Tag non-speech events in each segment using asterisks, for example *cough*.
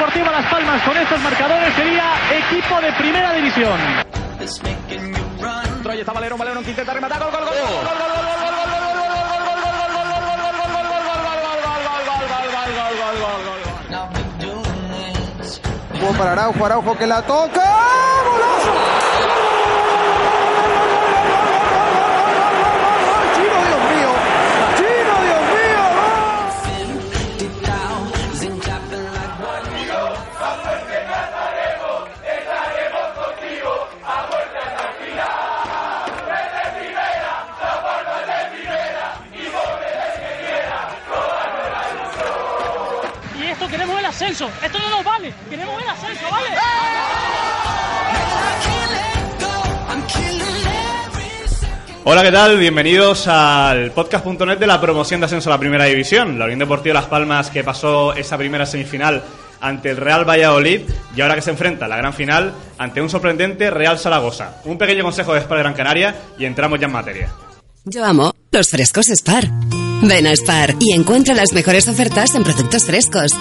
Deportiva Las Palmas con estos marcadores sería equipo de primera división. Troy está Valero, Valero que intenta rematar, gol, gol, gol, gol, gol, gol, Jugó para Araujo, Araujo que la toca. Hola, ¿qué tal? Bienvenidos al podcast.net de la promoción de ascenso a la Primera División. La Unión Deportiva Las Palmas que pasó esa primera semifinal ante el Real Valladolid y ahora que se enfrenta a la gran final ante un sorprendente Real Zaragoza. Un pequeño consejo de Spar de Gran Canaria y entramos ya en materia. Yo amo los frescos Spar. Ven a Spar y encuentra las mejores ofertas en productos frescos.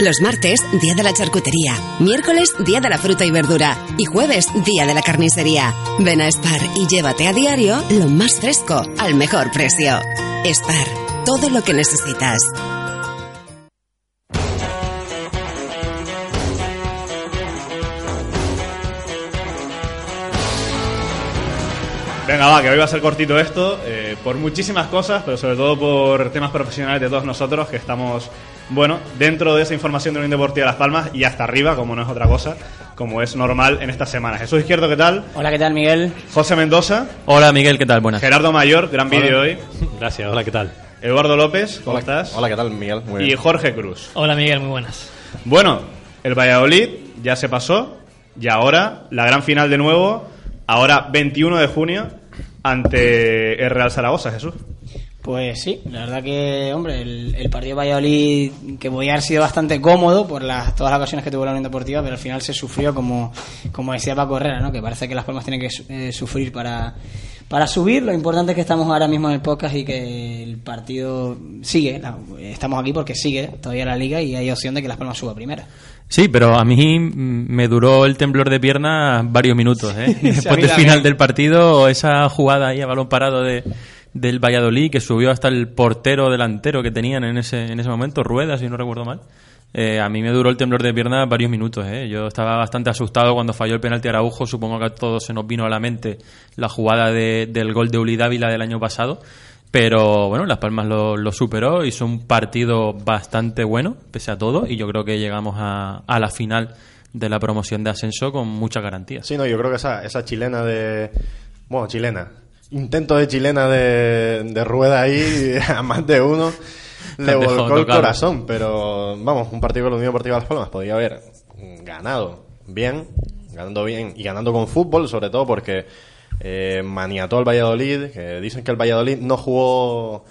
Los martes, día de la charcutería. Miércoles, día de la fruta y verdura. Y jueves, día de la carnicería. Ven a Spar y llévate a diario lo más fresco al mejor precio. Spar, todo lo que necesitas. Venga, va, que hoy va a ser cortito esto, eh, por muchísimas cosas, pero sobre todo por temas profesionales de todos nosotros, que estamos, bueno, dentro de esa información de Unión Deportiva de Las Palmas y hasta arriba, como no es otra cosa, como es normal en estas semanas. Jesús Izquierdo, ¿qué tal? Hola, ¿qué tal, Miguel? José Mendoza, Hola Miguel, ¿qué tal? Buenas. Gerardo Mayor, gran vídeo hoy, *laughs* Gracias, hola, ¿qué tal? Eduardo López, ¿cómo estás? Hola, ¿qué tal, Miguel? Muy Y bien. Jorge Cruz. Hola, Miguel, muy buenas. Bueno, el Valladolid ya se pasó y ahora la gran final de nuevo, ahora 21 de junio, ante el Real Zaragoza, Jesús. Pues sí, la verdad que, hombre, el, partido Valladolid, que podía haber sido bastante cómodo por las, todas las ocasiones que tuvo la Unión Deportiva, pero al final se sufrió, como, como decía Paco Herrera, ¿no? que parece que Las Palmas tienen que eh, sufrir para, para subir. Lo importante es que estamos ahora mismo en el podcast y que el partido sigue. La- estamos aquí porque sigue todavía la liga y hay opción de que Las Palmas suba primera. Sí, pero a mí mm, me duró el temblor de pierna varios minutos. ¿eh? Después del final del partido, esa jugada ahí a balón parado de, del Valladolid, que subió hasta el portero delantero que tenían en ese, en ese momento, Ruedas, si no recuerdo mal. Eh, a mí me duró el temblor de pierna varios minutos. ¿eh? Yo estaba bastante asustado cuando falló el penalti Araujo. Supongo que a todos se nos vino a la mente la jugada de- del gol de Uli Dávila del año pasado. Pero bueno, Las Palmas lo, lo superó, hizo un partido bastante bueno, pese a todo, y yo creo que llegamos a, a la final de la promoción de ascenso con muchas garantías. Sí, no, yo creo que esa, esa chilena de. Bueno, chilena. Intento de chilena de, de rueda ahí, *laughs* a más de uno, *laughs* le volcó el corazón. Pero vamos, un partido con la Unión Deportiva Las Palmas podía haber ganado bien, ganando bien y ganando con fútbol, sobre todo porque eh, maniató al Valladolid. Que dicen que el Valladolid no jugó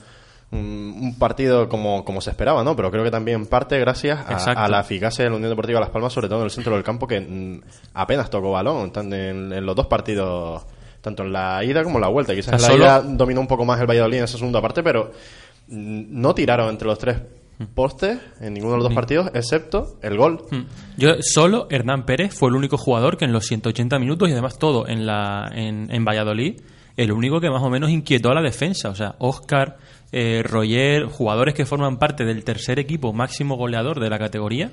un, un partido como, como se esperaba, ¿no? Pero creo que también parte gracias a, la eficacia de la Unión Deportiva Las Palmas, sobre todo en el centro del campo, que mm, apenas tocó balón en, en los dos partidos, tanto en la ida como en la vuelta. Quizás en la solo- ida dominó un poco más el Valladolid en esa segunda parte, pero mm, no tiraron entre los tres postes en ninguno de los dos partidos, excepto el gol. Mm. Yo solo Hernán Pérez fue el único jugador que en los 180 minutos y además todo en la en, en Valladolid el único que más o menos inquietó a la defensa, o sea, Oscar, eh, Roger, jugadores que forman parte del tercer equipo máximo goleador de la categoría,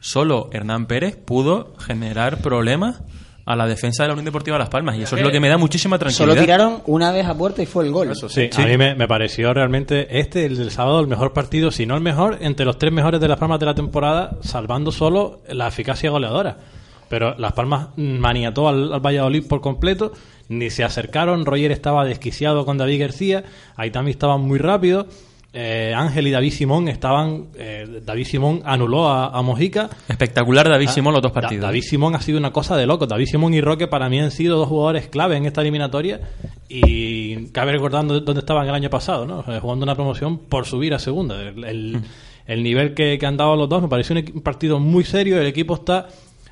solo Hernán Pérez pudo generar problemas a la defensa de la Unión Deportiva Las Palmas y eso es lo que me da muchísima tranquilidad. Solo tiraron una vez a puerta y fue el gol. Eso sí. Sí, a mí me, me pareció realmente este, el del sábado, el mejor partido, si no el mejor, entre los tres mejores de Las Palmas de la temporada, salvando solo la eficacia goleadora. Pero Las Palmas maniató al, al Valladolid por completo, ni se acercaron, Roger estaba desquiciado con David García, Aitami estaban muy rápido, eh, Ángel y David Simón estaban, eh, David Simón anuló a, a Mojica, Espectacular David Ah, Simón los dos Da- partidos. David Simón ha sido una cosa de loco. David Simón y Roque para mí han sido dos jugadores clave en esta eliminatoria y cabe recordando dónde estaban el año pasado, ¿no? Sea, jugando una promoción por subir a segunda. El, el- el nivel que, que han dado los dos me pareció un, partido muy serio. El equipo está,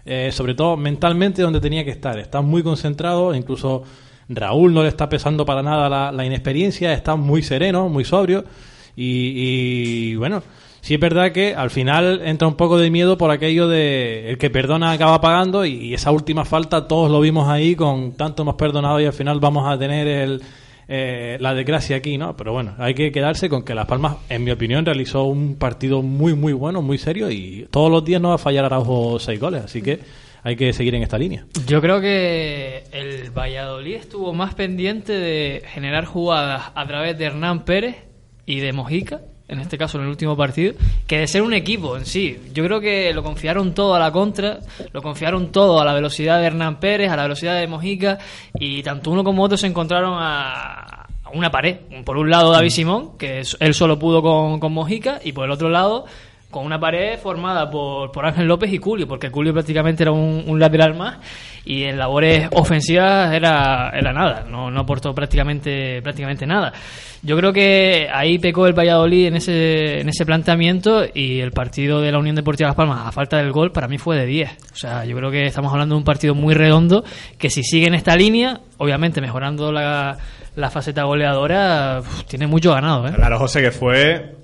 eh, sobre todo mentalmente, donde tenía que estar. Está muy concentrado, incluso Raúl no le está pesando para nada la, la inexperiencia, está muy sereno, muy sobrio y, y, bueno, Sí es verdad que al final entra un poco de miedo por aquello de el que perdona acaba pagando y, esa última falta todos lo vimos ahí con tanto hemos perdonado y al final vamos a tener el, eh, la desgracia aquí, ¿no? Pero bueno, hay que quedarse con que Las Palmas, en mi opinión, realizó un partido muy, muy bueno, muy serio y todos los días no va a fallar Araujo seis goles, así que hay que seguir en esta línea. Yo creo que el Valladolid estuvo más pendiente de generar jugadas a través de Hernán Pérez y de Mojica, en este caso en el último partido, que de ser un equipo en sí. Yo creo que lo confiaron todo a la contra, lo confiaron todo a la velocidad de Hernán Pérez, a la velocidad de Mojica, y tanto uno como otro se encontraron a a una pared. Por un lado David Simón, que él solo pudo con, con Mojica, y por el otro lado con una pared formada por, por Ángel López y Julio, porque Julio prácticamente era un, un lateral más y en labores ofensivas era, era nada, no, no aportó prácticamente, prácticamente nada. Yo creo que ahí pecó el Valladolid en ese, en ese planteamiento y el partido de la Unión Deportiva Las Palmas, a falta del gol, para mí fue de 10. O sea, yo creo que estamos hablando de un partido muy redondo que si sigue en esta línea, obviamente mejorando la, la faceta goleadora, tiene mucho ganado. ¿eh? Claro, José, que fue.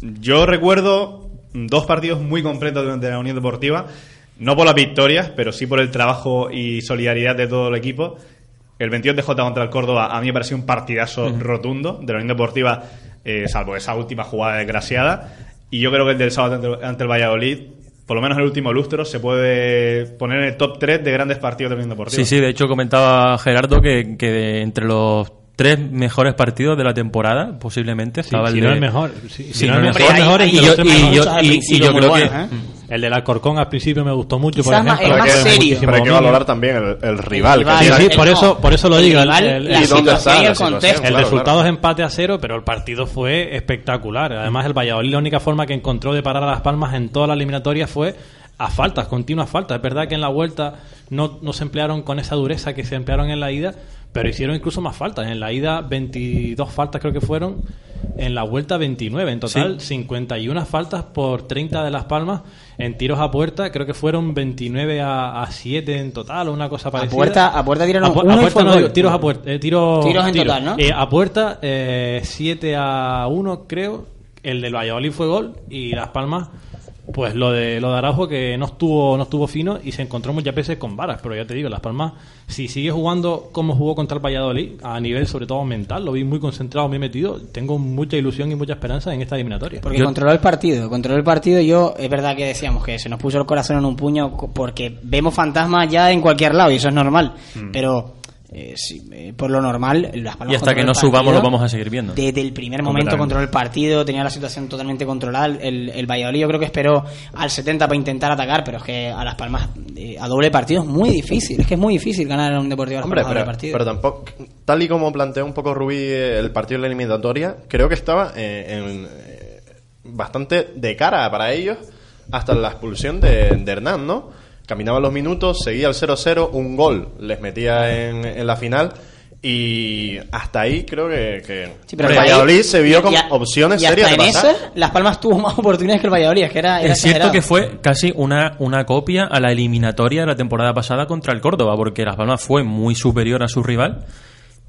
Yo recuerdo dos partidos muy completos de- la Unión Deportiva. No por las victorias, pero sí por el trabajo y solidaridad de todo el equipo. El 22 de J contra el Córdoba a mí me pareció un partidazo rotundo de la Unión Deportiva, eh, salvo esa última jugada desgraciada. Y yo creo que el del sábado ante, ante el Valladolid, por lo menos el último lustro, se puede poner en el top 3 de grandes partidos de la Unión Deportiva. Sí, sí, de hecho comentaba Gerardo que, que entre los tres mejores partidos de la temporada, posiblemente, estaba si el no de... el mejor. Si- si Sí, no el mejor, hombre, mejor hay- y los yo- tres y yo- y- y yo creo que... ¿eh? El del Alcorcón al principio me gustó mucho, por Quizás más- ejemplo. el serio. Pero hay que valorar también el, el rival. rival, que Sí, tiene. sí, por no, eso, por eso lo el digo. el- rival, el- la ¿Y dónde situación está y la el situación? contexto. El Claro, resultado claro. es empate a cero, pero el partido fue espectacular. Además, el Valladolid la única forma que encontró de parar a Las Palmas en toda la eliminatoria fue a faltas, continuas faltas. Es verdad que en la vuelta no, no se emplearon con esa dureza que se emplearon en la ida, pero hicieron incluso más faltas. En la ida 22 faltas creo que fueron, en la vuelta 29. En total 51 faltas por 30 de Las Palmas. En tiros a puerta creo que fueron 29 a, a 7 en total o una cosa parecida. puerta- a puerta tiraron A pu- uno a y puerta no, gol. digo, tiros a puerta. eh, tiro- Tiros en tiro. total, ¿no? Eh, a puerta, eh, 7 a 1, creo. El del Valladolid fue gol. Y Las Palmas, pues lo de, lo de Araujo, que no estuvo, no estuvo fino y se encontró muchas veces con varas. Pero ya te digo, Las Palmas, si sigue jugando como jugó contra el Valladolid, a nivel sobre todo mental, lo vi muy concentrado, muy metido. Tengo mucha ilusión y mucha esperanza en esta eliminatoria. Porque controló el partido, controló el partido. Yo, es verdad que decíamos que se nos puso el corazón en un puño porque vemos fantasmas ya en cualquier lado y eso es normal. Mm. Pero eh, sí, eh, por lo normal, Las Palmas Y hasta que no subamos lo vamos a seguir viendo. Desde el primer momento controló el partido, tenía la situación totalmente controlada. El, el Valladolid yo creo que esperó al 70 para intentar atacar, pero es que a Las Palmas eh, a doble partido es muy difícil. Es que es muy difícil ganar a un Deportivo Las Hombre, Palmas a doble pero, partido. pero tampoco, tal y como planteó un poco Rubí eh, el partido de la eliminatoria, creo que estaba eh, en, eh, bastante de cara para ellos hasta la expulsión de, de Hernán, ¿no? Caminaban los minutos, seguía el 0-0, un gol les metía en, en la final y hasta ahí creo que, que Sí, pero el el Valladolid se vio con y a- opciones y hasta serias de en pasar. esa, Las Palmas tuvo más oportunidades que el Valladolid, es que era, era Es cierto que fue casi una, una copia a la eliminatoria de la temporada pasada contra el Córdoba, porque Las Palmas fue muy superior a su rival,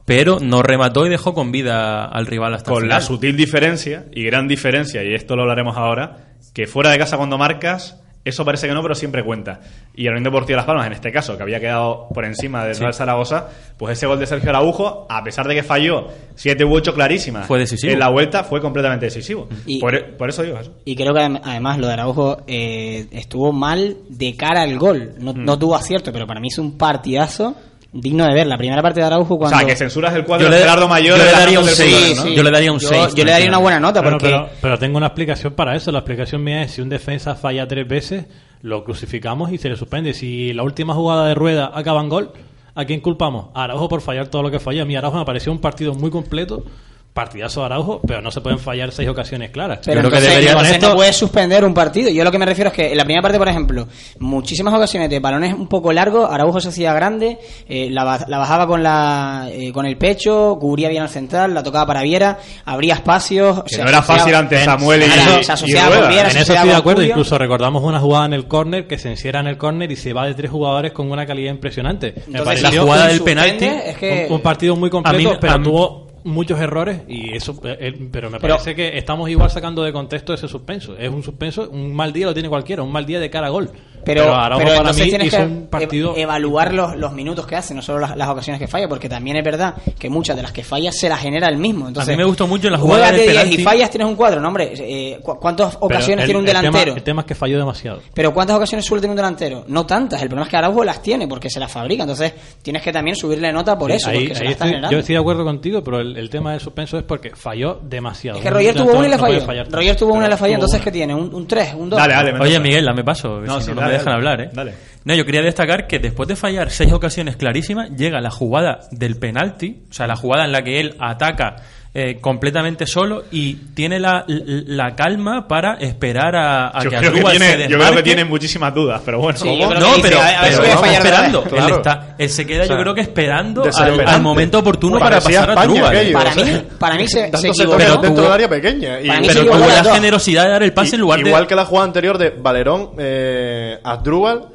pero no remató y dejó con vida al rival hasta el con la final. sutil diferencia y gran diferencia, y esto lo hablaremos ahora, que fuera de casa cuando marcas, eso parece que no, pero siempre cuenta. Y el Unión Deportiva Las Palmas, en este caso, que había quedado por encima del Real Zaragoza, pues ese gol de Sergio Araujo, a pesar de que falló siete u ocho clarísimas Fue decisivo. en la vuelta, fue completamente decisivo. Y- por, por eso digo eso. Y creo que adem- además lo de Araujo eh, estuvo mal de cara al gol. No, Mm. no tuvo acierto, pero para mí es un partidazo digno de ver. La primera parte de Araujo cuando... O sea, que censuras el cuadro de Gerardo Mayor yo le daría un del seis, fútbol, ¿no? ¿no? Yo le daría un yo, seis, yo le daría una buena nota porque... pero, pero tengo una explicación para eso. La explicación mía es si un defensa falla tres veces, lo crucificamos y se le suspende. Si la última jugada de rueda acaba en gol, ¿a quién culpamos? A Araujo por fallar todo lo que falla. A mí Araujo me pareció un partido muy completo, partidazo de Araujo, pero no se pueden fallar seis ocasiones claras. Pero creo que entonces, debería- entonces con esto- no puedes suspender un partido. Yo lo que me refiero es que en la primera parte, por ejemplo, muchísimas ocasiones de balones un poco largos, Araujo se hacía grande, eh, la, la bajaba con la eh, con el pecho, cubría bien al central, la tocaba para Viera, abría espacios. Que no era fácil ante Samuel y- y se asociaba con Viera, En se eso estoy de acuerdo. Julio. Incluso recordamos una jugada en el córner que se encierra en el córner y se va de tres jugadores con una calidad impresionante. Me la jugada un del penalti, es que... un, un partido muy completo, A mí- pero a mí- tuvo muchos errores y eso eh, eh, pero me Pero- parece que estamos igual sacando de contexto ese suspenso. Es un suspenso un mal día lo tiene cualquiera un mal día de cara a gol Pero, pero para entonces mí tienes que partido evaluar los, los minutos que hace, no solo las, las ocasiones que falla, porque también es verdad que muchas de las que falla se las genera el mismo. Entonces, a mí me gustó mucho en la jugada juegas del de 10 y fallas tienes un cuadro, no hombre. eh, ¿cu- ¿Cuántas Pero ocasiones el- tiene un el tema- delantero? el tema es que falló demasiado Pero ¿cuántas ocasiones suele tener un delantero? No tantas. El problema es que Araujo las tiene porque se las fabrica. Entonces tienes que también subirle nota por Sí, eso, ahí- porque se ahí las está estoy- generando. yo estoy de acuerdo contigo pero el, el tema del suspenso es porque falló demasiado Es que Roger tuvo delantero una y puede falló. Roger tuvo una y le falló. Entonces. ¿qué tiene? ¿Un, un 3? ¿Un 2? Dale, dale, me Oye. Miguel, dame paso, No, me dejan dale. hablar, ¿eh? Dale. No, yo quería destacar que después de fallar seis ocasiones clarísimas, llega la jugada del penalti, o sea, la jugada en la que él ataca eh, completamente solo y tiene la, la calma para esperar a, a Yo que creo que, Asdrúbal se tiene, yo creo que desmarque. tiene muchísimas dudas, pero bueno. Sí, No, dice, pero, a- a pero a vez. esperando. Él, Claro. está, él se queda, O sea, yo creo que esperando al, al momento oportuno para pasar a España Asdrúbal. aquello, Para o sea, mí, para mí se, se equivocó. Pero dentro tuvo- del área pequeña y, Para mí Pero tuvo igual la generosidad de dar el pase y- en lugar de... igual que la jugada anterior de Valerón eh, Asdrúbal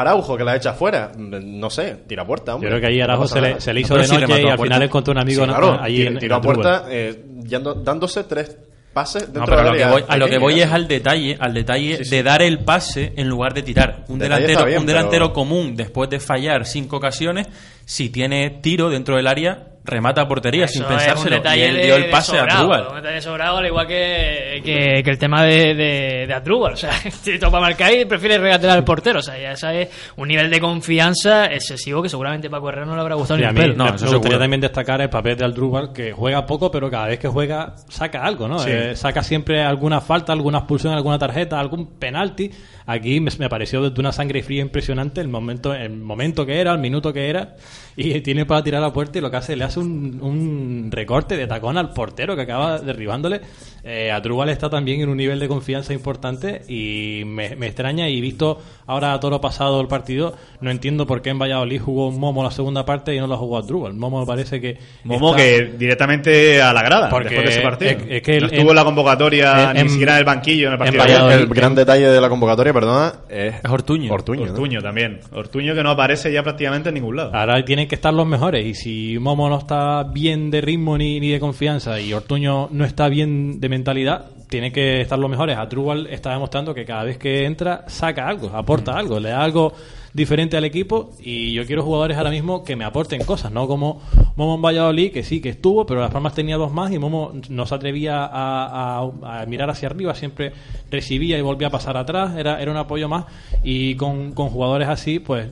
Araujo que la echa fuera no sé tira a puerta yo hombre. creo que ahí Araujo se le, nada. se le hizo de noche y al final encontró un amigo Sí, claro, en, en tiró a la puerta eh, yendo- dándose tres pases dentro No, pero a lo que área voy, a lo que pequeña, voy es al detalle, al detalle Sí, sí. de dar el pase en lugar de tirar. Un Detalle delantero, bien, un delantero pero- común después de fallar cinco ocasiones, si tiene tiro dentro del área, remata a portería sin Eso es un pensárselo. Y él dio el de pase a sobrado, Drubal. Un detalle sobrado, al igual que, que, que el tema de, de, de Adrúbal. O sea, *laughs* si topa marcar y prefiere regatear al portero. O sea, ya esa es un nivel de confianza excesivo que seguramente Paco Herrera no le habrá gustado Sí, ni a mí pelo. No, me, eso me gustaría seguro. también destacar el papel de Aldrúbal, que juega poco, pero cada vez que juega saca algo, ¿no? Sí. Eh, saca siempre alguna falta, alguna expulsión, alguna tarjeta, algún penalti. Aquí me, me pareció de una sangre fría impresionante el momento, el momento que era, el minuto que era, y tiene para tirar a la puerta y lo que hace, le hace un, un recorte de tacón al portero que acaba derribándole. Eh, Adrúbal está también en un nivel de confianza importante y me, me extraña y visto ahora a todo lo pasado el partido, no entiendo por qué en Valladolid jugó Momo la segunda parte y no la jugó Adrúbal. Momo me parece que... Momo está- que directamente a la grada Porque después de ese partido. es- es que no estuvo en la convocatoria en- ni siquiera en el banquillo en el partido. el gran detalle de la convocatoria perdona es, Es Ortuño. Ortuño, ¿no? Ortuño también. Ortuño que no aparece ya prácticamente en ningún lado. Ahora tienen que estar los mejores. Y si Momo no está bien de ritmo ni, ni de confianza y Ortuño no está bien de mentalidad, tienen que estar los mejores. Adrúbal está demostrando que cada vez que entra saca algo, aporta algo, le da algo diferente al equipo. Y yo quiero jugadores ahora mismo que me aporten cosas, no como Momo en Valladolid, que sí, que estuvo, pero Las Palmas tenía dos más y Momo no se atrevía a, a- a mirar hacia arriba, siempre recibía y volvía a pasar atrás, era, era un apoyo más. Y con, con jugadores así, pues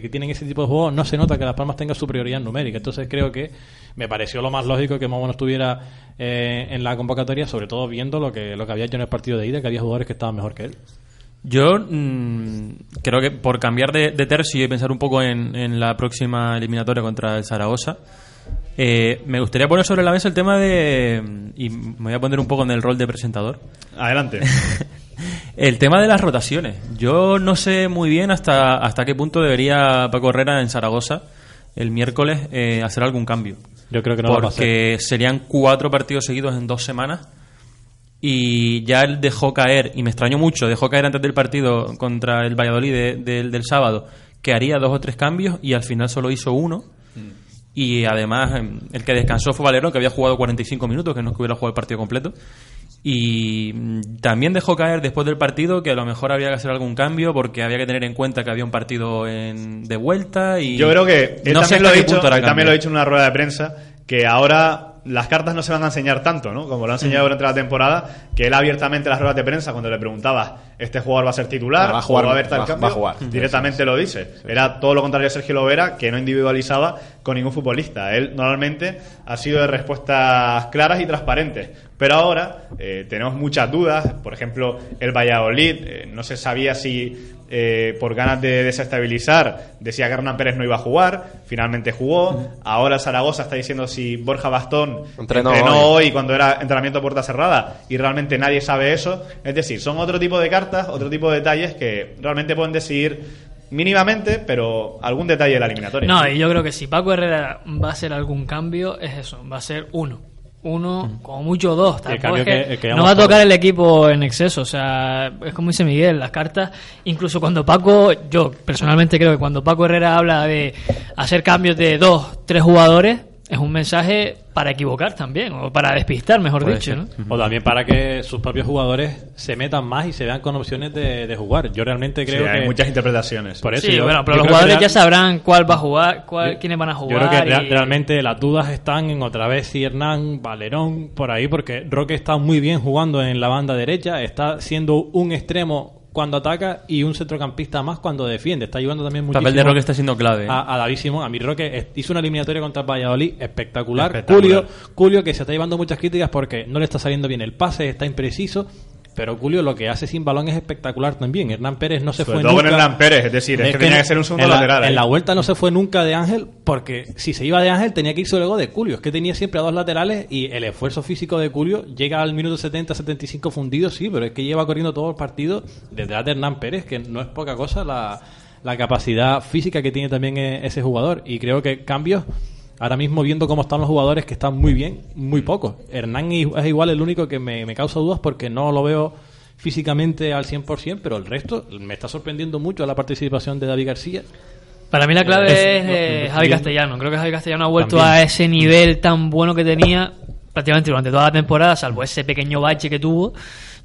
que, tienen ese tipo de juegos, no se nota que Las Palmas tenga superioridad numérica. Entonces creo que me pareció lo más lógico que Momo no estuviera eh, en la convocatoria, sobre todo viendo lo que, lo que había hecho en el partido de ida, que había jugadores que estaban mejor que él. Yo mm, creo que por cambiar de, de tercio y pensar un poco en, en la próxima eliminatoria contra el Zaragoza, eh, me gustaría poner sobre la mesa el tema de. Y me voy a poner un poco en el rol de presentador. Adelante. *laughs* El tema de las rotaciones. Yo no sé muy bien hasta, hasta qué punto debería Paco Herrera en Zaragoza el miércoles eh, hacer algún cambio. Yo creo que no lo va a hacer. Porque serían cuatro partidos seguidos en dos semanas. Y ya él dejó caer, y me extrañó mucho, dejó caer antes del partido contra el Valladolid de- del- del sábado, que haría dos o tres cambios y al final solo hizo uno. Y además, em, el que descansó fue Valerón, que había jugado 45 minutos, que no es que hubiera jugado el partido completo. Y mm, también dejó caer después del partido que a lo mejor había que hacer algún cambio porque había que tener en cuenta que había un partido en- de vuelta. y Yo creo que él no sé también, lo ha dicho, él también lo ha dicho en una rueda de prensa, que ahora las cartas no se van a enseñar tanto, ¿no? Como lo ha enseñado durante la temporada, que él abiertamente en las ruedas de prensa, cuando le preguntaba, ¿este jugador va a ser titular? Va a jugar, ¿O va a haber tal va- cambio? va a jugar. Directamente lo dice. Era todo lo contrario a Sergio Lovera, que no individualizaba con ningún futbolista. Él normalmente ha sido de respuestas claras y transparentes. Pero ahora eh, tenemos muchas dudas. Por ejemplo, el Valladolid, eh, no se sabía si eh, por ganas de desestabilizar decía que Hernán Pérez no iba a jugar, finalmente jugó. Ahora Zaragoza está diciendo si Borja Bastón Entrenó hoy. hoy. cuando era entrenamiento a puerta cerrada y realmente nadie sabe eso. Es decir, son otro tipo de cartas, otro tipo de detalles que realmente pueden decidir mínimamente, pero algún detalle de la eliminatoria. No, y yo creo que si Paco Herrera va a hacer algún cambio, es eso, va a ser uno. Uno, como mucho dos. Tampoco es que que- que no va a tocar el equipo en exceso. O sea, es como dice Miguel, las cartas, incluso cuando Paco, yo personalmente creo que cuando Paco Herrera habla de hacer cambios de dos, tres jugadores, es un mensaje para equivocar también, o para despistar, mejor Puede dicho. O también para que sus propios jugadores se metan más y se vean con opciones de, de jugar. Yo realmente Sí, creo que hay muchas interpretaciones. Por eso Sí, yo- bueno, pero yo los jugadores real- ya sabrán cuál va a jugar, cuál, quiénes van a Yo jugar. creo que y- realmente las dudas están en otra vez si Hernán, Valerón, por ahí, porque Roque está muy bien jugando en la banda derecha, está siendo un extremo cuando ataca y un centrocampista más cuando defiende. Está ayudando también El muchísimo papel de Roque está siendo clave. a, a David Simón. A mi Roque hizo una eliminatoria contra el Valladolid espectacular. Espectacular. Julio, Julio que se está llevando muchas críticas porque no le está saliendo bien el pase, está impreciso. Pero Julio lo que hace sin balón es espectacular también. Hernán Pérez no se Sobre fue todo con nunca. Hernán Pérez, es decir, es que tenía que ser un segundo en la- lateral, En ¿eh? la vuelta no se fue nunca de Ángel porque si se iba de Ángel tenía que irse luego de Julio. Es que tenía siempre a dos laterales y el esfuerzo físico de Julio llega al minuto 70-75 fundido, sí, pero es que lleva corriendo todo el partido detrás de Hernán Pérez, que no es poca cosa la, la capacidad física que tiene también e- ese jugador. Y creo que cambios, ahora mismo viendo cómo están los jugadores, que están muy bien, muy pocos. Hernán es igual el único que me, me causa dudas porque no lo veo físicamente al 100%, pero el resto me está sorprendiendo mucho la participación de David García. Para mí la clave Es- es, no, eh, Javi. Castellano. Creo que Javi Castellano ha vuelto También. a ese nivel tan bueno que tenía prácticamente durante toda la temporada, salvo ese pequeño bache que tuvo.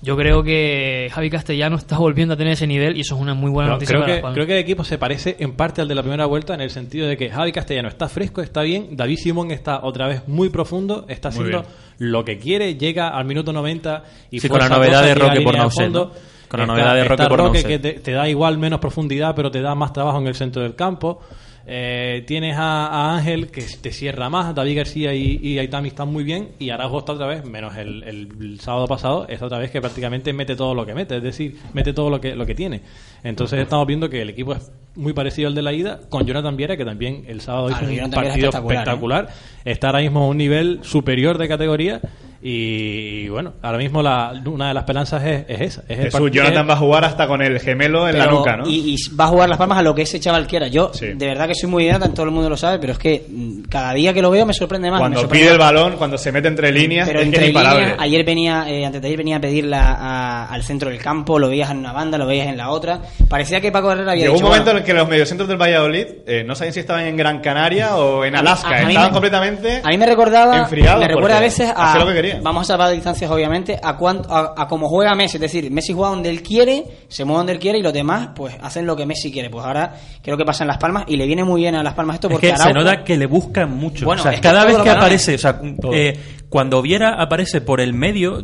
Yo creo que Javi Castellano está volviendo a tener ese nivel y eso es una muy buena Pero noticia creo, para que, creo el equipo se parece en parte al de la primera vuelta en el sentido de que Javi Castellano está fresco, está bien, David Simón está otra vez muy profundo, está Muy haciendo bien. lo que quiere, llega al minuto 90 y Sí, con la novedad de Roque por fondo. ¿no? Con la novedad de Roque por Nauset. que te, te da igual menos profundidad, pero te da más trabajo en el centro del campo. Eh, tienes a, a Ángel que te cierra más, David García y, y Aitami están muy bien y Araujo está otra vez, menos el, el- el sábado pasado, es otra vez que prácticamente mete todo lo que mete, es decir, mete todo lo que, lo que tiene. Entonces estamos viendo que el equipo es muy parecido al de la ida, con Jonathan Viera, que también el sábado Ah, hizo un partido espectacular, espectacular, está ahora mismo a un nivel superior de categoría y, bueno, ahora mismo la, una de las esperanzas es, es esa. Es Jesús, Jonathan va a jugar hasta con el gemelo en la nuca, ¿no? Y, y va a jugar las palmas a lo que ese chaval quiera. Yo, Sí. de verdad que soy muy Jonathan, todo el mundo lo sabe, pero es que mm, cada día que lo veo me sorprende más. Cuando sorprende pide el balón, cuando se mete entre líneas, Pero es entre líneas, ayer venía, eh, antes de ayer venía a pedirla a- al centro del campo, lo veías en una banda, lo veías en la otra. Parecía que Paco Herrera había Llegó un dicho, momento bueno, en el que los mediocentros del Valladolid eh, no sabían si estaban en Gran Canaria o en Alaska. a- a mí estaban me- completamente. A mí me recordaba, enfriados me recuerda a veces a, hacía lo que quería. Vamos a salvar distancias obviamente, a, cuánto, a, a cómo juega Messi, es decir, Messi juega donde él quiere, se mueve donde él quiere y los demás pues hacen lo que Messi quiere. Pues ahora creo que pasa en Las Palmas y le viene muy bien a Las Palmas esto Es porque que se nota que le buscan mucho. Bueno, o sea, es que cada vez que aparece, o sea, eh, cuando Viera aparece por el medio,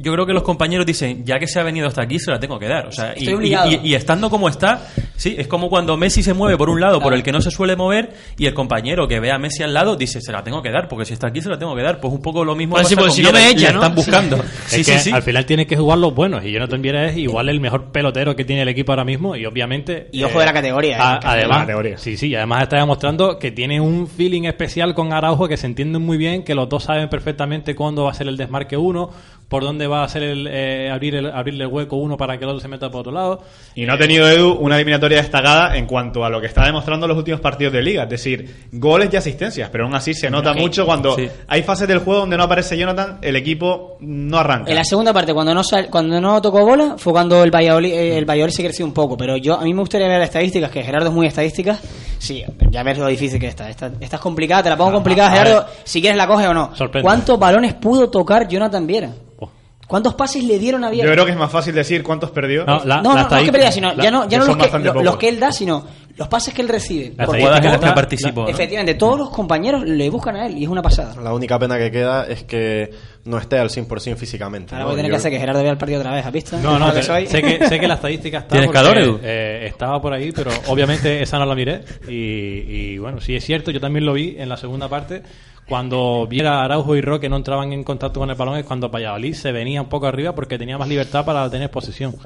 yo creo que los compañeros dicen, ya que se ha venido hasta aquí, se la tengo que dar. O sea, y, Estoy obligado. y- y- y estando como está, sí, es como cuando Messi se mueve por un lado, por el que no se suele mover, y el compañero que ve a Messi al lado dice, se la tengo que dar, porque si está aquí, se la tengo que dar. Pues un poco lo mismo Pues sí, pasa pues con si no me echa, ¿no? están buscando. Es sí, que sí, sí. al final tienes que jugar los buenos y Jonathan Viera es igual el mejor pelotero que tiene el equipo ahora mismo y obviamente Y ojo de la categoría, a- eh, que- además la categoría. sí sí y además está demostrando que tiene un feeling especial con Araujo que se entienden muy bien que los dos saben perfectamente cuándo va a ser el desmarque uno por dónde va a ser el eh, abrir el abrirle el hueco uno para que el otro se meta por otro lado Y no ha tenido Edu una eliminatoria destacada en cuanto a lo que está demostrando en los últimos partidos de liga, es decir, goles y asistencias, pero aún así se nota mucho cuando sí. hay fases del juego donde no aparece Jonathan, el equipo no arranca. En la segunda parte, cuando no sal- cuando no tocó bola, fue cuando el Valladolid, eh, el Valladolid se creció un poco. Pero yo a mí me gustaría ver las estadísticas, que Gerardo es muy estadísticas. Sí, ya ves lo difícil que está. Esta, esta es complicada, te la pongo complicada, a Gerardo. Si quieres la coge o no. Sorprende. ¿Cuántos balones pudo tocar Jonathan Viera? ¿Cuántos pases le dieron a Yo Viera? creo que es más fácil decir cuántos perdió. No, la- no, no, no es que perdía, sino la- ya no, ya que no los, que, lo- los que él da, sino los pases que él recibe. La Porque jugadas en las que participó. ¿no? Efectivamente, todos los compañeros le buscan a él y es una pasada. La única pena que queda es que no esté al 100% físicamente. Ahora ¿no? voy a tener Yo- que hacer que Gerardo vea el partido otra vez, ¿has visto? No, no, te- soy. sé, que, sé que la *laughs* estadística está. ¿Tienes porque, calor, Edu? eh, estaba por ahí, pero obviamente esa no la miré. Y, y, bueno, sí es cierto, yo también lo vi en la segunda parte. Cuando viera Araujo y Roque no entraban en contacto con el balón, es cuando Valladolid se venía un poco arriba porque tenía más libertad para tener posesión.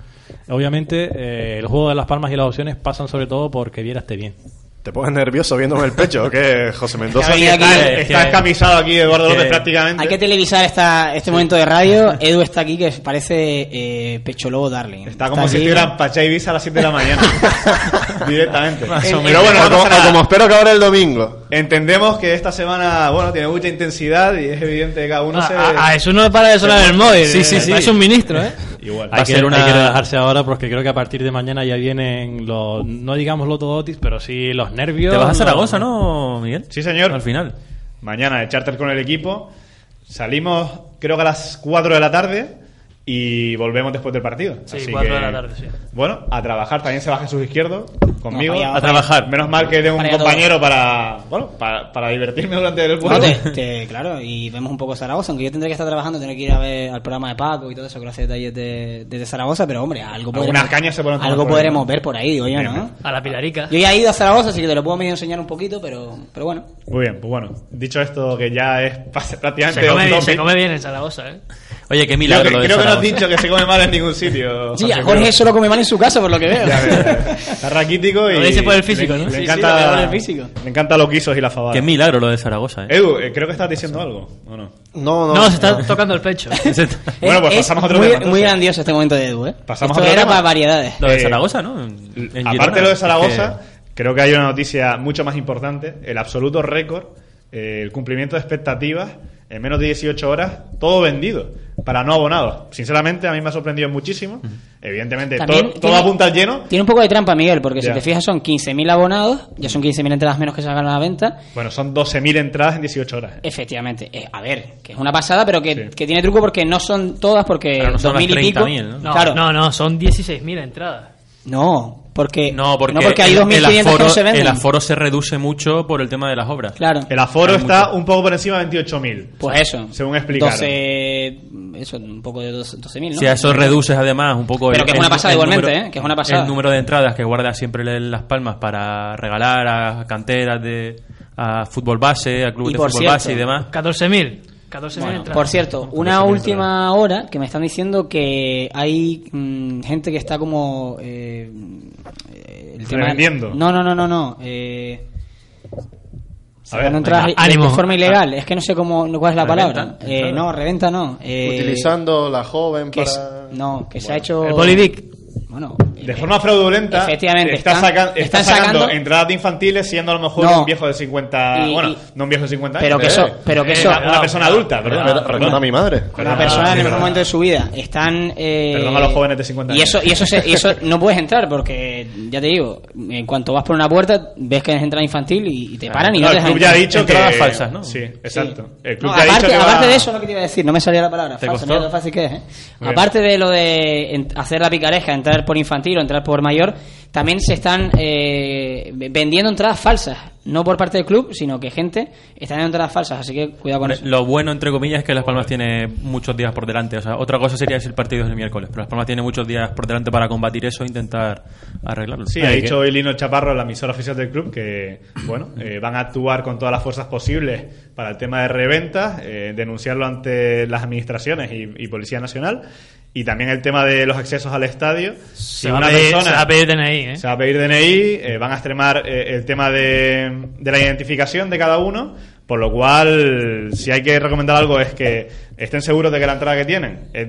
Obviamente, eh, el juego de las palmas y las opciones pasan sobre todo porque Viera esté bien. ¿Te pones nervioso viéndome el pecho o qué, José Mendoza? Está, Es está que- escamisado aquí Eduardo que- López prácticamente. Hay que televisar esta, este momento de radio. Edu está aquí que parece eh, Pecho Lobo Darling. Está como si aquí. estuviera en Pachá Ibiza a las 7 de la mañana. *laughs* Directamente. Pero Pero bueno, bueno, no como, espero que ahora el domingo. Entendemos que esta semana, bueno, tiene mucha intensidad y es evidente que cada uno A, se... a- a eso no para de sonar el móvil. Sí, sí, sí. Es un ministro, ¿eh? Igual. Va Hay a que, ser una- hay que relajarse ahora porque creo que a partir de mañana ya vienen los, no digamos los todotis, pero sí los nervios. Te vas a los- Zaragoza, ¿no, Miguel? Sí, señor. Al final. mañana de charter con el equipo. Salimos, creo que a las 4 de la tarde y volvemos después del partido. Sí, Así cuatro que, de la tarde, sí. Bueno, a trabajar. También se baja Jesús Izquierdo conmigo. No, A trabajar. Menos mal que tengo un compañero para, bueno, para, para divertirme durante el No, juego. te- te- claro, y vemos un poco Zaragoza, aunque yo tendré que estar trabajando, tendré que ir a ver al programa de Paco y todo eso, que lo hace detalles de, desde Zaragoza, pero hombre, algo podremos, cañas se algo podremos ¿no? ver por ahí, digo yo, ¿no? A la Pilarica. Yo ya he ido a Zaragoza, así que te lo puedo medio enseñar un poquito, pero, pero bueno. Muy bien, pues bueno, dicho esto que ya es *laughs* prácticamente Se come, bien, se come bien en Zaragoza, ¿eh? Oye, qué Creo milagro que, lo de creo que no has dicho que se come mal en ningún sitio. Sí, a Jorge, solo come mal en su casa, por lo que veo. Ya *laughs* Está raquítico y. Lo dice por el físico, le, ¿no? Le Sí, sí, encanta, lo el físico. Le encanta los guisos y la fabada. Qué milagro lo de Zaragoza, ¿eh? Edu, eh, creo que estás diciendo algo, ¿o no? No, no. No, se está tocando el pecho. *laughs* Bueno, pues es pasamos a otro muy, tema, muy grandioso este momento de Edu, ¿eh? Pasamos Esto a otro era tema. para variedades. Lo de Eh, Zaragoza, ¿no? En- en Aparte de lo de Zaragoza, creo que hay una noticia mucho más importante: el absoluto récord, eh, el cumplimiento de expectativas en menos de 18 horas, todo vendido para no abonados. Sinceramente, a mí me ha sorprendido muchísimo. Evidentemente, También todo, todo tiene- apunta al lleno. Tiene un poco de trampa, Miguel, porque Ya. si te fijas son 15.000 abonados, ya son 15.000 entradas menos que se hagan a la venta. Bueno, son 12.000 entradas en 18 horas. ¿eh? Efectivamente, eh, a ver, que es una pasada, pero que, Sí. que tiene truco porque no son todas, porque Pero no son las 2.000 y pico. 30.000, ¿no? No, Claro, no, no, son 16.000 entradas. no, porque, No, porque, hay el- 2.500 el, que aforo, no se venden. el aforo se reduce mucho por el tema de las obras. Claro, El aforo Hay está mucho. un poco por encima de 28.000. pues eso. según explicaron. 12, eso, un poco de 12 12.000, ¿no? Si a eso reduces además un poco Pero que es una pasada igualmente, número- ¿eh? Que es una pasada. El número de entradas que guarda siempre el- Las Palmas para regalar a canteras de a fútbol base, a clubes de fútbol cierto, base y demás. 14.000. 14.000 entradas. Por cierto, una última hora que me están diciendo que hay mm, gente que está como eh, eh, el tema. No, no, no, no, no. Eh, A ver, entradas venga, de- ánimo. de forma ilegal. Es que no sé cómo cuál es la ¿Reventa? palabra. Eh, no, reventa no. Eh, Utilizando la joven que es- no, que se ha hecho El Polidic. Bueno, De eh, forma fraudulenta, Efectivamente, está, están- saca- está están sacando, sacando- entradas de infantiles siendo a lo mejor No. un viejo de 50... Y- bueno, y- no un viejo de 50 pero años. que eh, eso, pero que eh, eso, una, una persona adulta, perdón. A mi madre. una persona en el mejor momento de su vida están eh, Perdón a los jóvenes de 50 y años. eso y eso se- y eso *laughs* no puedes entrar porque ya te digo en cuanto vas por una puerta ves que es entrada infantil y, y te paran y no, No, te el dejan club ya ha dicho Entradas que... falsas, ¿no? Sí, exacto. Sí. El club No, ya ha aparte, dicho que aparte va- de eso lo que te iba a decir no me salía la palabra ¿Te falsa, mira lo fácil que es ¿eh? Aparte de lo de hacer la picaresca entrar por infantil o entrar por mayor también se están eh, vendiendo entradas falsas no por parte del club sino que gente está vendiendo entradas falsas así que cuidado con Hombre, eso Lo bueno, entre comillas, es que Las Palmas tiene muchos días por delante. O sea, otra cosa sería si el partido es el miércoles, pero Las Palmas tiene muchos días por delante para combatir eso e intentar arreglarlo. Sí, ha dicho hoy Lino Chaparro, la emisora oficial del club, que bueno, eh, van a actuar con todas las fuerzas posibles para el tema de reventas, eh, denunciarlo ante las administraciones y, y Policía Nacional, y también el tema de los accesos al estadio. Si va, una a pedir, persona se va a pedir DNI, ¿eh? se va a pedir DNI, eh, van a extremar eh, el tema de, de la identificación de cada uno, por lo cual, si hay que recomendar algo es que estén seguros de que la entrada que tienen es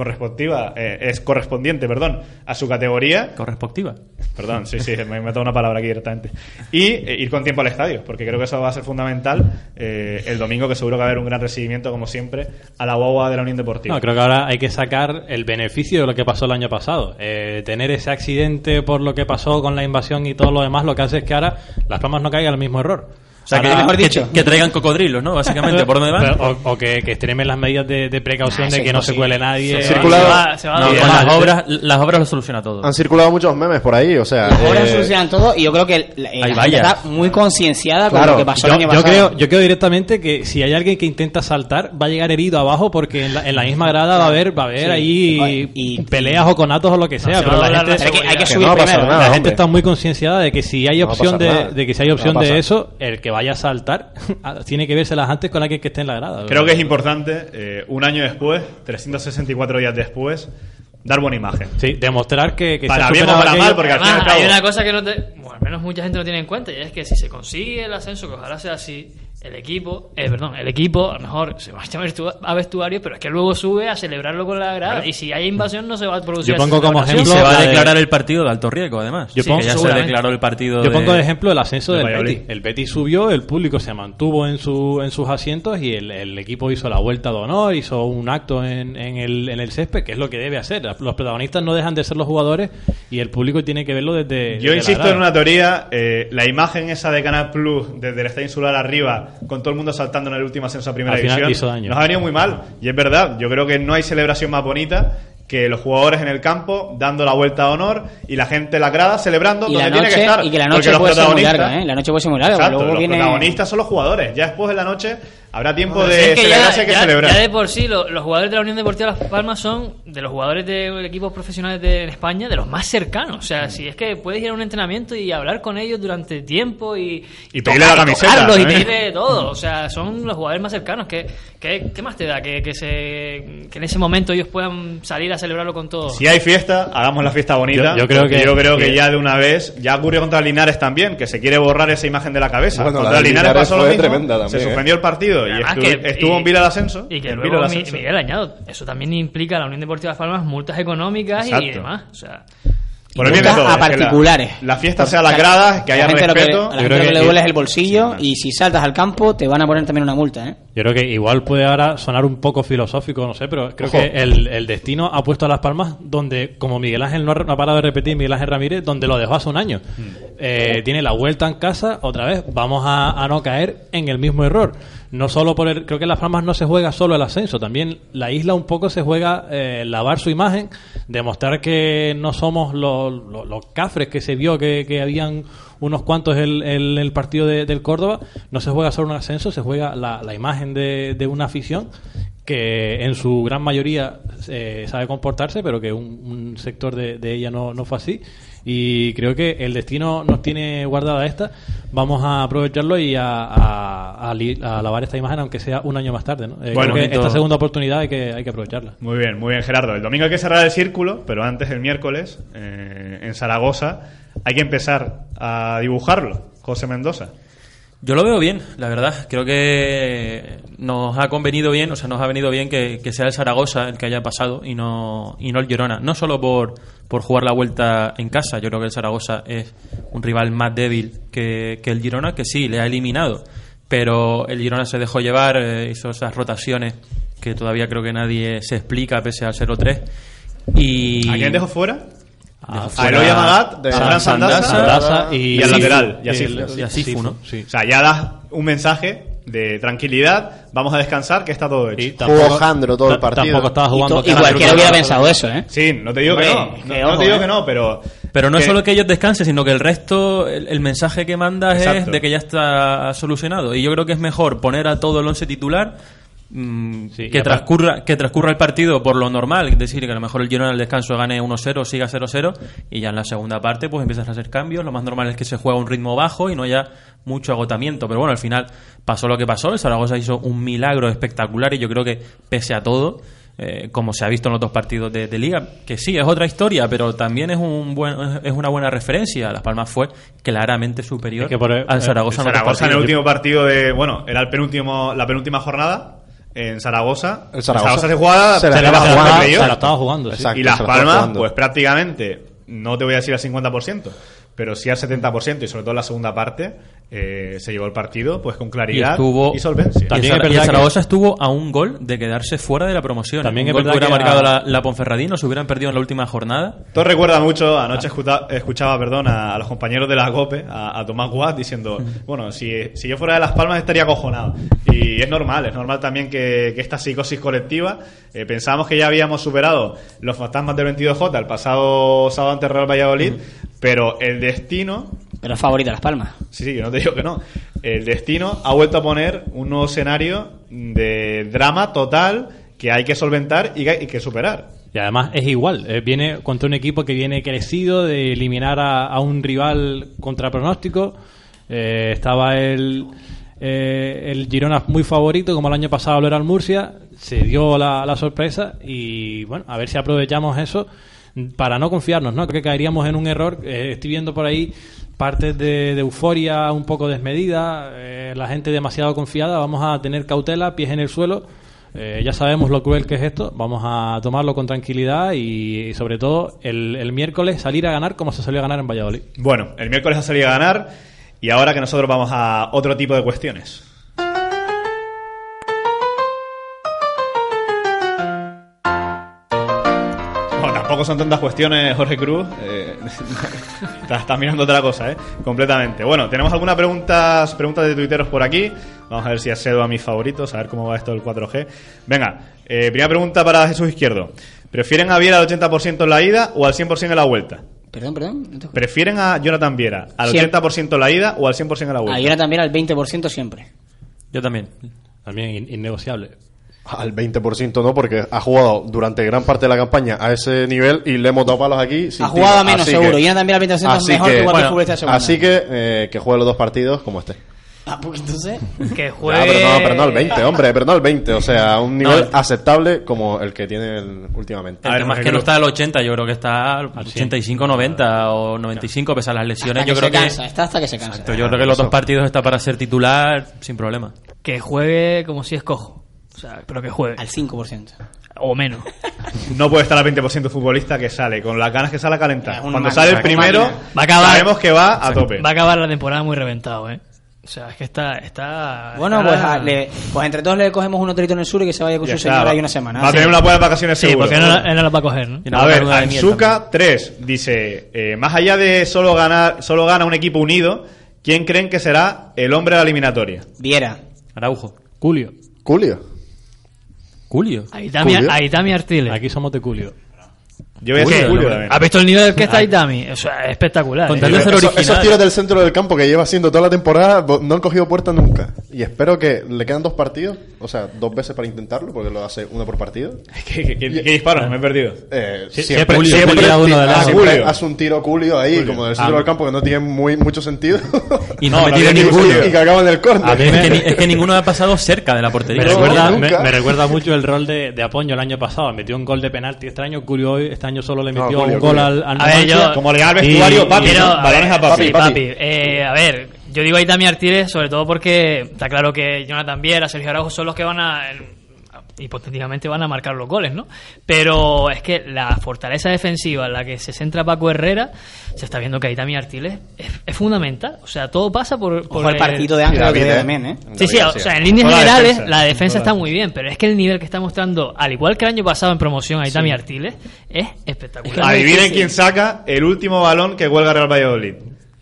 correspondiva, eh, es correspondiente, perdón, a su categoría. Correspectiva. Perdón, sí, sí, me he metido una palabra aquí directamente. Y eh, ir con tiempo al estadio, porque creo que eso va a ser fundamental eh, el domingo, que seguro que va a haber un gran recibimiento, como siempre, a la guagua de la Unión Deportiva. No, creo que ahora hay que sacar el beneficio de lo que pasó el año pasado. Eh, tener ese accidente por lo que pasó con la invasión y todo lo demás, lo que hace es que ahora Las Palmas no caigan al mismo error. Sea, que, Ahora- que- que traigan cocodrilos, ¿no? Básicamente, ¿por dónde van? Pero- O, o que, que extremen las medidas de, de precaución Ah, de que no se cuele nadie. Se va, se va No, las obras, las obras lo soluciona todo. Han circulado muchos memes por ahí, o sea. Las obras eh, solucionan todo y yo creo que eh, la Hay gente está muy concienciada con Claro, lo que pasó Yo, el año yo creo, yo creo directamente que si hay alguien que intenta saltar, va a llegar herido abajo porque en la, en la misma grada va a haber, va a haber Sí. ahí Y- peleas o conatos o lo que sea. se pero va la gente, Pero que hay que Que subir va primero. nada. la gente está muy concienciada de que si hay va opción de, que si hay opción va de eso, el que vaya a saltar *laughs* tiene que vérselas antes con alguien que esté en la grada. Creo que es importante, eh, un año después, 364 días después, dar buena imagen. Sí, demostrar que, que Para se bien o para mal, porque al fin y hay una cosa que no te. Bueno, al menos mucha gente no tiene en cuenta, y es que si se consigue el ascenso, que ojalá sea así, el equipo, eh, perdón, el equipo a lo mejor se va a vestu- a vestuario, pero es que luego sube a celebrarlo con la grada. Y si hay invasión, no se va a producir. Yo pongo como celebración. Y ejemplo- se va a de- declarar el partido de alto riesgo, además. Yo Sí, pongo- que ya se declaró el partido Yo pongo de ejemplo el ascenso de del Valladolid. Betis. El Betis subió, el público se mantuvo en, su, en sus asientos y el, el equipo hizo la vuelta de honor, hizo un acto en, en el, en el césped, que es lo que debe hacer. Los protagonistas no dejan de ser los jugadores y el público tiene que verlo desde. Yo desde insisto en una teoría, eh, la imagen esa de Canal Plus desde el Estadio Insular arriba con todo el mundo saltando en el último ascenso a primera Al final división, hizo daño. nos ha venido muy mal. Y es verdad, yo creo que no hay celebración más bonita que los jugadores en el campo dando la vuelta a honor y la gente en la grada celebrando Y donde la tiene que noche, estar. y que la Porque noche puede ser muy larga, ¿eh? La noche puede ser muy larga. Exacto, luego los viene... protagonistas son los jugadores. Ya después de la noche habrá tiempo de es que celebrar ya, que ya- celebrar. ya de por sí, lo- los jugadores de la Unión Deportiva Las Palmas son de los jugadores de equipos profesionales de España de los más cercanos. O sea, si es que puedes ir a un entrenamiento y hablar con ellos durante tiempo y. Y pedirle la camiseta, tocarlos y ¿eh? pedirle *laughs* todo. O sea, son los jugadores más cercanos. ¿Qué, qué, qué más te da? Que, que, se, que en ese momento ellos puedan salir a celebrarlo con todo. Si hay fiesta, hagamos la fiesta bonita. Yo- yo creo que- yo creo que que- ya de una vez, ya ocurrió contra Linares también, que se quiere borrar esa imagen de la cabeza. Bueno, contra la Linares, Linares pasó lo mismo. tremenda también, se ¿eh? suspendió el partido y, estuvo, que- estuvo y- en Vila de Ascenso. Y que luego de Mi-. Miguel Añado, eso también implica a la Unión Deportiva Las Palmas multas económicas y demás. O sea, Por el bien de multas todos, a que la- particulares. La, fiesta sea a las gradas, que haya la gente lo que- respeto. a la gente lo que que- le duele es el bolsillo Sí, y si saltas al campo te van a poner también una multa, ¿eh? Yo creo que igual puede ahora sonar un poco filosófico, no sé, pero creo Ojo. que el, el destino ha puesto a Las Palmas donde, como Miguel Ángel no ha, no ha parado de repetir, Miguel Ángel Ramírez, donde lo dejó hace un año. Eh, tiene la vuelta en casa, otra vez, vamos a, a no caer en el mismo error. No solo por el, creo que en Las Palmas no se juega solo el ascenso, también la isla un poco se juega eh, lavar su imagen, demostrar que no somos los, los, los cafres que se vio que, que habían unos cuantos el, el partido de- del Córdoba. No se juega solo un ascenso, se juega la, la imagen de, de una afición que en su gran mayoría eh, sabe comportarse, pero que un, un sector de, de ella no, no fue así. Y creo que el destino nos tiene guardada esta. Vamos a aprovecharlo y a, a, a li- a lavar esta imagen, aunque sea un año más tarde. ¿no? Eh, Bueno, creo que bonito. esta segunda oportunidad hay que, hay que aprovecharla. Muy bien, muy bien, Gerardo. El domingo hay que cerrar el círculo, pero antes, el miércoles, eh, en Zaragoza, hay que empezar a dibujarlo. José Mendoza. Yo lo veo bien, la verdad. Creo que nos ha convenido bien, o sea, nos ha venido bien que, que sea el Zaragoza el que haya pasado y no, y no el Girona. No solo por, por jugar la vuelta en casa, yo creo que el Zaragoza es un rival más débil que, que el Girona, que sí, le ha eliminado. Pero el Girona se dejó llevar, eh, hizo esas rotaciones que todavía creo que nadie se explica pese al 0-3. Y... ¿A quién dejó fuera? A Eloy Amagat, de Fran Sandasa, Sandasa, Sandasa y, y al lateral, y a Y Sifu. el- y a Sifu, ¿no? Sí. O sea, ya das un mensaje de tranquilidad, vamos a descansar, que está todo hecho. Y Jugó Jandro todo el partido. Tampoco estaba Y, jugando. y cualquiera hubiera pensado eso, ¿eh? Sí, no te digo que no, que no, te digo eh. que no, pero... Pero no es solo que ellos descansen, sino que el resto, el, el mensaje que mandas es de que ya está solucionado. Y yo creo que es mejor poner a todo el once titular mm, Sí, que, transcurra, que transcurra el partido por lo normal. Es decir, que a lo mejor el Girona al descanso gane 1-0, siga 0-0 y ya en la segunda parte pues empiezas a hacer cambios. Lo más normal es que se juegue a un ritmo bajo y no haya mucho agotamiento. Pero bueno, al final pasó lo que pasó. El Zaragoza hizo un milagro espectacular y yo creo que pese a todo... eh, como se ha visto en los dos partidos de, de liga, que sí, es otra historia, pero también es un buen, es una buena referencia. Las Palmas fue claramente superior Es que por- al Zaragoza dos Zaragoza en el último partido de... Bueno, era el penúltimo, la penúltima jornada en Zaragoza. El Zaragoza se jugaba... se la se estaba jugaba jugando, playoff. Se la estaba jugando, sí. Exacto. y Las la Palmas, pues prácticamente, no te voy a decir al 50%, pero sí al 70% y sobre todo en la segunda parte, eh, se llevó el partido pues con y claridad estuvo y solvencia. y el También es y el verdad Zaragoza estuvo a un gol de quedarse fuera de la promoción. También un es gol que hubiera que marcado a- la, la Ponferradina, se hubieran perdido en la última jornada. Todo recuerda mucho, anoche escuta- escuchaba perdón, a, a los compañeros de la COPE, a, a Tomás Watt, diciendo, bueno, si, si yo fuera de Las Palmas estaría acojonado. Y es normal, es normal también que, que esta psicosis colectiva, eh, pensábamos que ya habíamos superado los fantasmas del 22J el pasado sábado ante Real Valladolid, pero el destino Pero es favorita Las Palmas. Sí, sí, que no te digo que no. El destino ha vuelto a poner un nuevo escenario de drama total que hay que solventar y que hay que superar. Y además es igual, eh, viene contra un equipo que viene crecido de eliminar a, a un rival contra pronóstico. Eh, estaba el, eh, el Girona muy favorito, como el año pasado lo era el Murcia. Se dio la, la sorpresa y bueno, a ver si aprovechamos eso para no confiarnos, ¿no? Creo que caeríamos en un error. Eh, estoy viendo por ahí partes de, euforia un poco desmedida, eh, la gente demasiado confiada. Vamos a tener cautela, pies en el suelo. Eh, ya sabemos lo cruel que es esto, vamos a tomarlo con tranquilidad y, sobre todo el, el miércoles salir a ganar como se salió a ganar en Valladolid. Bueno, el miércoles ha salido a ganar y ahora que nosotros vamos a otro tipo de cuestiones. Son tantas cuestiones, Jorge Cruz. Eh, *laughs* estás, estás mirando otra cosa, ¿eh? Completamente. Bueno, tenemos algunas preguntas, preguntas de tuiteros por aquí. Vamos a ver si accedo a mis favoritos, a ver cómo va esto del 4G. Venga, eh, primera pregunta para Jesús Izquierdo. ¿Prefieren a Viera al 80% en la ida o al 100% en la vuelta? Perdón, perdón. no te- ¿Prefieren a Jonathan Viera al Siempre. 80% en la ida o al 100% en la vuelta? A Yona también al 20% siempre. Yo también. También in- innegociable. Al 20% no, porque ha jugado durante gran parte de la campaña a ese nivel y le hemos dado palos aquí. sin Ha jugado tiro. a menos, Así seguro. que- Y también al 20% es así mejor que que- cualquier bueno, segunda. Así que eh, que juegue los dos partidos como esté. Ah, pues entonces... Que Ah, juegue... pero no, pero no al 20, hombre, pero no al 20. O sea, a un nivel No. aceptable como el que tiene el- últimamente. El ver, Jorge que no está al 80, yo creo que está al 85, 90 o 95, pese a las lesiones. Hasta Yo que creo se que. cansa, está hasta que se cansa. Yo creo que los dos partidos está para ser titular sin problema. Que juegue como si es cojo. O sea, pero que juegue. Al 5%. O menos. *laughs* No puede estar al 20% futbolista que sale, con las ganas que sale a calentar. Una Cuando máquina, sale el una primero. Va a acabar- sabemos que va a tope. Va a acabar la temporada muy reventado, ¿eh? O sea, es que está... está Bueno, está- pues, a- le- pues entre todos le cogemos un hotelito en el sur y que se vaya con Ya su está, señora va- ahí una semana. Va a tener unas buenas vacaciones Sí, seguro. porque no, él no la va a coger, una A ver, Anzuka 3 dice, eh, más allá de solo ganar, solo gana un equipo unido, ¿quién creen que será el hombre de la eliminatoria? Viera. Araujo. Julio. Julio. Julio. Aitami, Julio. Aitami Artiles. Aquí somos de Julio. Yo voy a Julio, decir Julio también. ¿Has visto el nivel que está? O sea, es espectacular. Con ¿eh? tal de ser Esos- original. esos tiros del centro del campo que lleva haciendo toda la temporada bo- no han cogido puerta nunca. Y espero que le quedan dos partidos, o sea, dos veces para intentarlo, porque lo hace uno por partido. ¿Qué, qué, qué- qué disparo? Me he perdido. Eh, Sí, siempre, Julio, siempre, Julio, uno de ah, Julio. hace un tiro Julio ahí, como del centro Ah. del campo, que no tiene muy mucho sentido. Y *laughs* no, No, ha no metido había ninguno. Julio. y que acaba en el córner. A Es me- que, ni- es que *laughs* ninguno ha pasado cerca de la portería. Me, No, recuerda, nunca. me, me recuerda mucho el rol de, de Apoño el año pasado. Metió un gol de penalti este año. Julio hoy, este año solo le No, metió Julio, un gol al, al A ver, Numancia. yo- Como le da al Y- vestuario, papi, Quiero- ¿no? Balones a papi. Sí, papi. Eh, a ver, yo digo Aitami Artiles sobre todo porque está claro que Jonathan Viera, Sergio Araujo son los que van a hipotéticamente van a marcar los goles, ¿no? Pero es que la fortaleza defensiva en la que se centra Paco Herrera, se está viendo que Aitami Artiles es, es fundamental. O sea, todo pasa por, el partido de Ángel David, ¿eh? también, ¿eh? Sí, sí, o sea, en líneas Toda la generales defensa. la defensa Toda. está muy bien, pero es que el nivel que está mostrando, al igual que el año pasado en promoción Aitami Artiles, es espectacular. Es que Adivinen quién saca el último balón que cuelga Real Valladolid.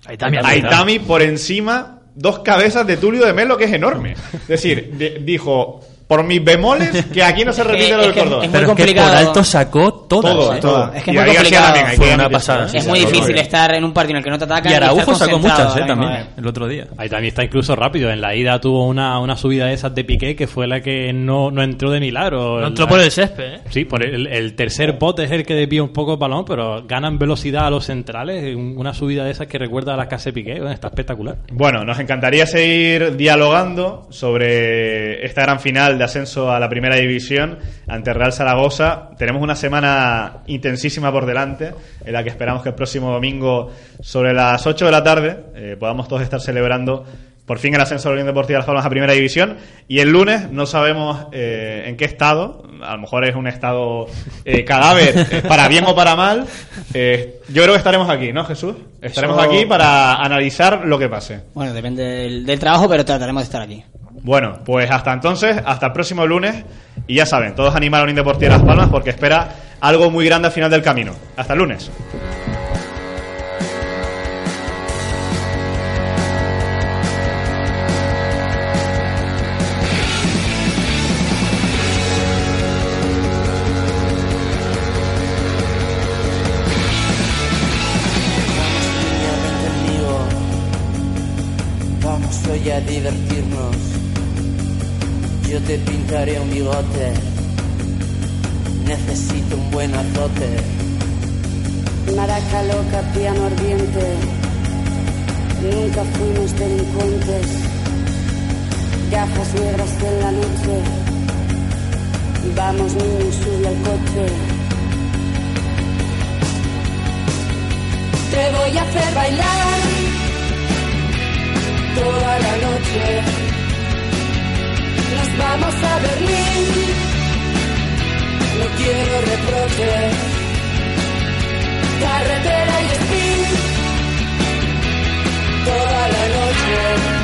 Aitami Artiles. Aitami por encima, dos cabezas de Tulio de Melo, que es enorme. Es decir, de- dijo, por mis bemoles, *laughs* que aquí no se repite lo del que- Córdoba. es muy Pero es que complicado. por alto sacó todas. Todo, ¿eh? todo. Es que Y es muy ahí García complicado. también, Fue que una pasada, es sí, muy difícil estar en un partido en el que no te atacan Y Araujo sacó muchas, ¿eh? misma También, el otro día. Ahí también está incluso rápido. En la ida tuvo una, una subida de esas de Piqué que fue la que no, no entró de milagro. No entró La- por el césped, ¿eh? Sí, por el, el tercer bote es el que desvía un poco el balón, pero ganan velocidad a los centrales. un- Una subida de esas que recuerda a la casa de Piqué. Bueno, está espectacular. Bueno, nos encantaría seguir dialogando sobre esta gran final de ascenso a la primera división ante Real Zaragoza. Tenemos una semana intensísima por delante, en la que esperamos que el próximo domingo, sobre las 8 de la tarde, eh, podamos todos estar celebrando por fin el ascenso de la Unión Deportiva de Las Palmas a primera división. Y el lunes no sabemos eh, en qué estado, a lo mejor es un estado eh, cadáver, eh, para bien o para mal. Eh, yo creo que estaremos aquí, ¿no, Jesús? Estaremos Eso- aquí para analizar lo que pase. Bueno, depende del, del trabajo, pero trataremos de estar aquí. Bueno, pues hasta entonces, hasta el próximo lunes. Y ya saben, todos animar a la Unión Deportiva de Las Palmas porque espera algo muy grande al final del camino. Hasta el lunes. Yo te pintaré un bigote. Necesito un buen azote. Maraca loca, piano ardiente. Nunca fuimos delincuentes. Gafas negras en la noche. Vamos niños, sube al coche. Te voy a hacer bailar toda la noche. Vamos a Berlín. No quiero reproches. Carretera y spin. Toda la noche.